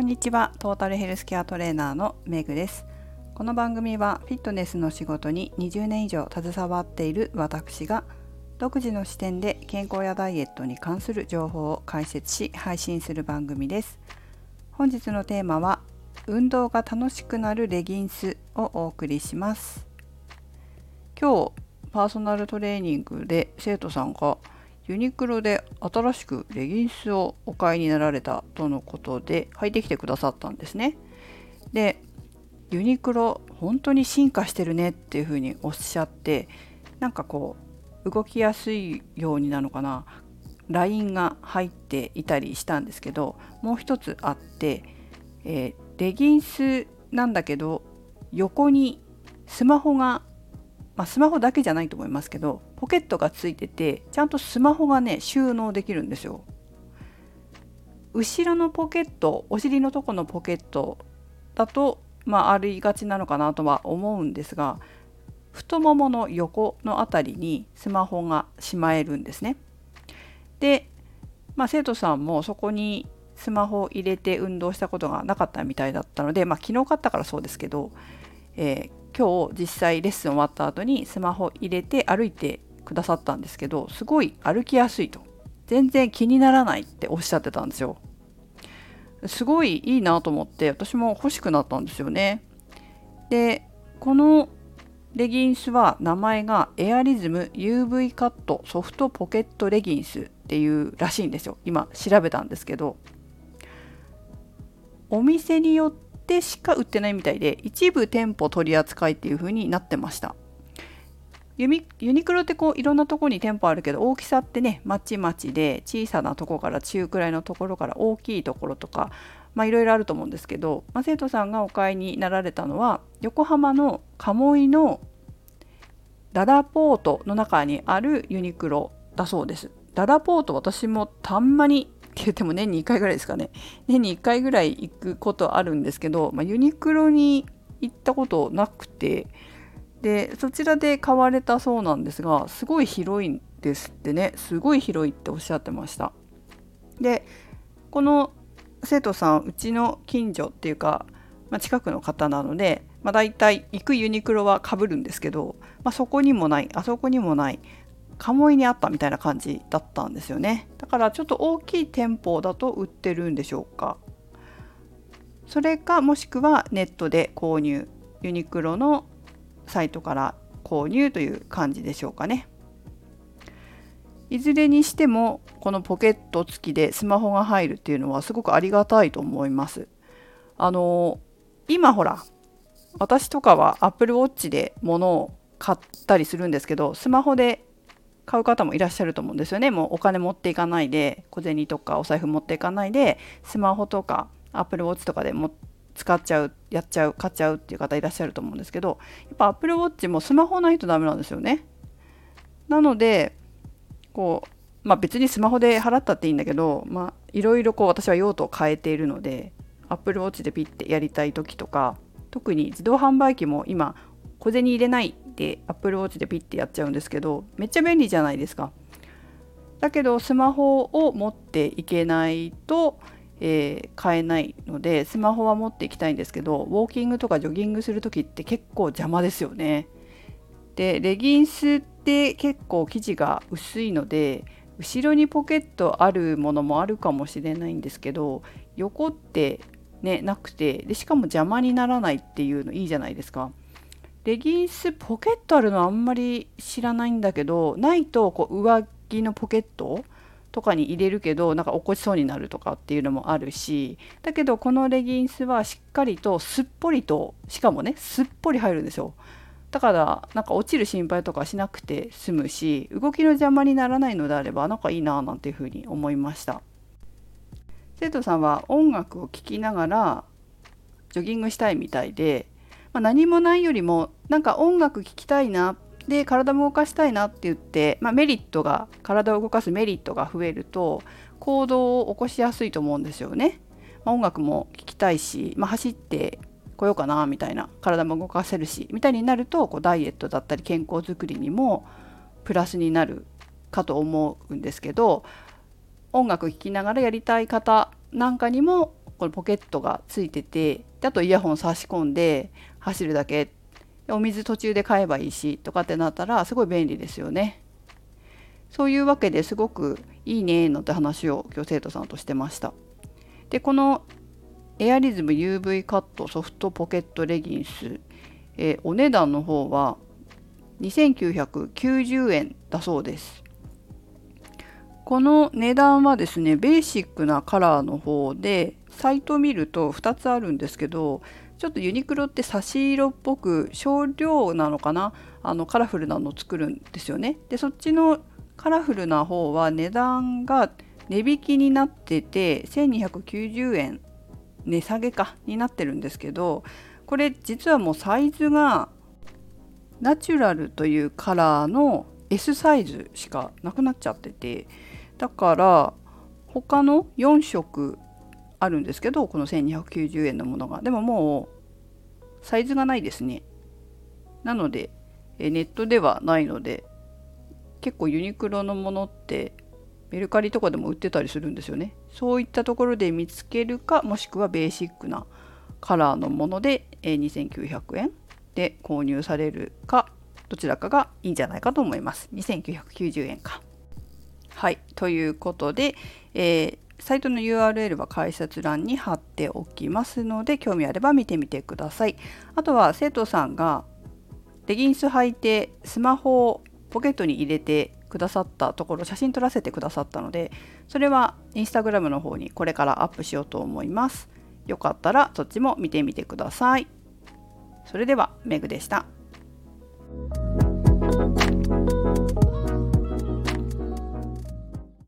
こんにちは。トータルヘルスケアトレーナーのメグです。この番組はフィットネスの仕事に20年以上携わっている私が独自の視点で健康やダイエットに関する情報を解説し配信する番組です。本日のテーマは運動が楽しくなるレギンスをお送りします。今日パーソナルトレーニングで生徒さんがユニクロで新しくレギンスをお買いになられたとのことで履いてきてくださったんですね。でユニクロ本当に進化してるねっていうふうにおっしゃってなんかこう動きやすいようになのかなラインが入っていたりしたんですけどもう一つあって、えー、レギンスなんだけど横にスマホがまあ、スマホだけじゃないと思いますけどポケットがついててちゃんとスマホがね収納できるんですよ。後ろのポケットお尻のとこのポケットだとまあありがちなのかなとは思うんですが太ももの横の辺りにスマホがしまえるんですね。で、まあ、生徒さんもそこにスマホを入れて運動したことがなかったみたいだったので、まあ、昨日買ったからそうですけど、えー、今日実際レッスン終わった後にスマホ入れて歩いてくださったんですけどすごい歩きやすいと。全然気にならないっておっしゃってたんですよ。すごいいいなと思って私も欲しくなったんですよね。でこのレギンスは名前がエアリズム UV カットソフトポケットレギンスっていうらしいんですよ。今調べたんですけど。お店によってしか売ってないみたいで一部店舗取り扱いっていう風になってました。ユニクロってこういろんなとこに店舗あるけど大きさってねまちまちで小さなとこから中くらいのところから大きいところとかまあいろいろあると思うんですけど、まあ、生徒さんがお買いになられたのは横浜の鴨居のダラポートの中にあるユニクロだそうです。ダラポート私もたんまにって言っても年に1回ぐらいですかね年に1回ぐらい行くことあるんですけど、まあ、ユニクロに行ったことなくてでそちらで買われたそうなんですがすごい広いんですってね。すごい広いっておっしゃってました。でこの生徒さんうちの近所っていうか、まあ、近くの方なので、まあ、大体行くユニクロはかぶるんですけど、まあ、そこにもないあそこにもない鴨居にあったみたいな感じだったんですよね。だからちょっと大きい店舗だと売ってるんでしょうか。それかもしくはネットで購入ユニクロのサイトから購入という感じでしょうかね。いずれにしてもこのポケット付きでスマホが入るっていうのはすごくありがたいと思います。あの今ほら私とかは Apple Watch で物を買ったりするんですけどスマホで買う方もいらっしゃると思うんですよね。もうお金持っていかないで小銭とかお財布持っていかないでスマホとかアップルウォッチとかでも使っちゃうやっちゃう買っちゃうっていう方いらっしゃると思うんですけどやっぱアップルウォッチもスマホないとダメなんですよねなのでこうまあ別にスマホで払ったっていいんだけどまあいろいろこう私は用途を変えているのでアップルウォッチでピッてやりたい時とか特に自動販売機も今小銭入れないで Apple Watch でピッてやっちゃうんですけどめっちゃ便利じゃないですか。だけどスマホを持っていけないと、えー、買えないのでスマホは持っていきたいんですけどウォーキングとかジョギングする時って結構邪魔ですよね。でレギンスって結構生地が薄いので後ろにポケットあるものもあるかもしれないんですけど横ってねなくてでしかも邪魔にならないっていうのいいじゃないですか。レギンスポケットあるのあんまり知らないんだけどないとこう上着のポケットとかに入れるけどなんか落っこちそうになるとかっていうのもあるしだけどこのレギンスはしっかりとすっぽりとしかもねすっぽり入るんですよ。だからなんか落ちる心配とかしなくて済むし動きの邪魔にならないのであればなんかいいななんていうふうに思いました。生徒さんは音楽を聴きながらジョギングしたいみたいでまあ、何もないよりもなんか音楽聴きたいなで体も動かしたいなって言って、まあ、メリットが体を動かすメリットが増えると行動を起こしやすいと思うんですよね。まあ、音楽も聴きたいし、まあ、走ってこようかなみたいな体も動かせるしみたいになるとこうダイエットだったり健康づくりにもプラスになるかと思うんですけど音楽聴きながらやりたい方なんかにもこのポケットがついててであとイヤホン差し込んで走るだけっお水途中で買えばいいしとかってなったらすごい便利ですよね。そういうわけですごくいいねのって話を今日生徒さんとしてました。でこのエアリズム UV カットソフトポケットレギンス、え、お値段の方は2990円だそうです。この値段はですねベーシックなカラーの方でサイト見ると2つあるんですけどちょっとユニクロって差し色っぽく少量なのかな？あのカラフルなのを作るんですよね。でそっちのカラフルな方は値段が値引きになってて1290円値下げかになってるんですけどこれ実はもうサイズがナチュラルというカラーの S サイズしかなくなっちゃっててだから他の4色あるんですけどこの1290円のものが。でももうサイズがないですね。なのでネットではないので結構ユニクロのものってメルカリとかでも売ってたりするんですよね。そういったところで見つけるかもしくはベーシックなカラーのもので2900円で購入されるかどちらかがいいんじゃないかと思います。2990円か。はい。ということで、えー、サイトの URL は解説欄に貼っておきますので興味あれば見てみてください。あとは生徒さんがレギンス履いてスマホをポケットに入れてくださったところ写真撮らせてくださったのでそれはインスタグラムの方にこれからアップしようと思います。よかったらそっちも見てみてください。それではメグでした。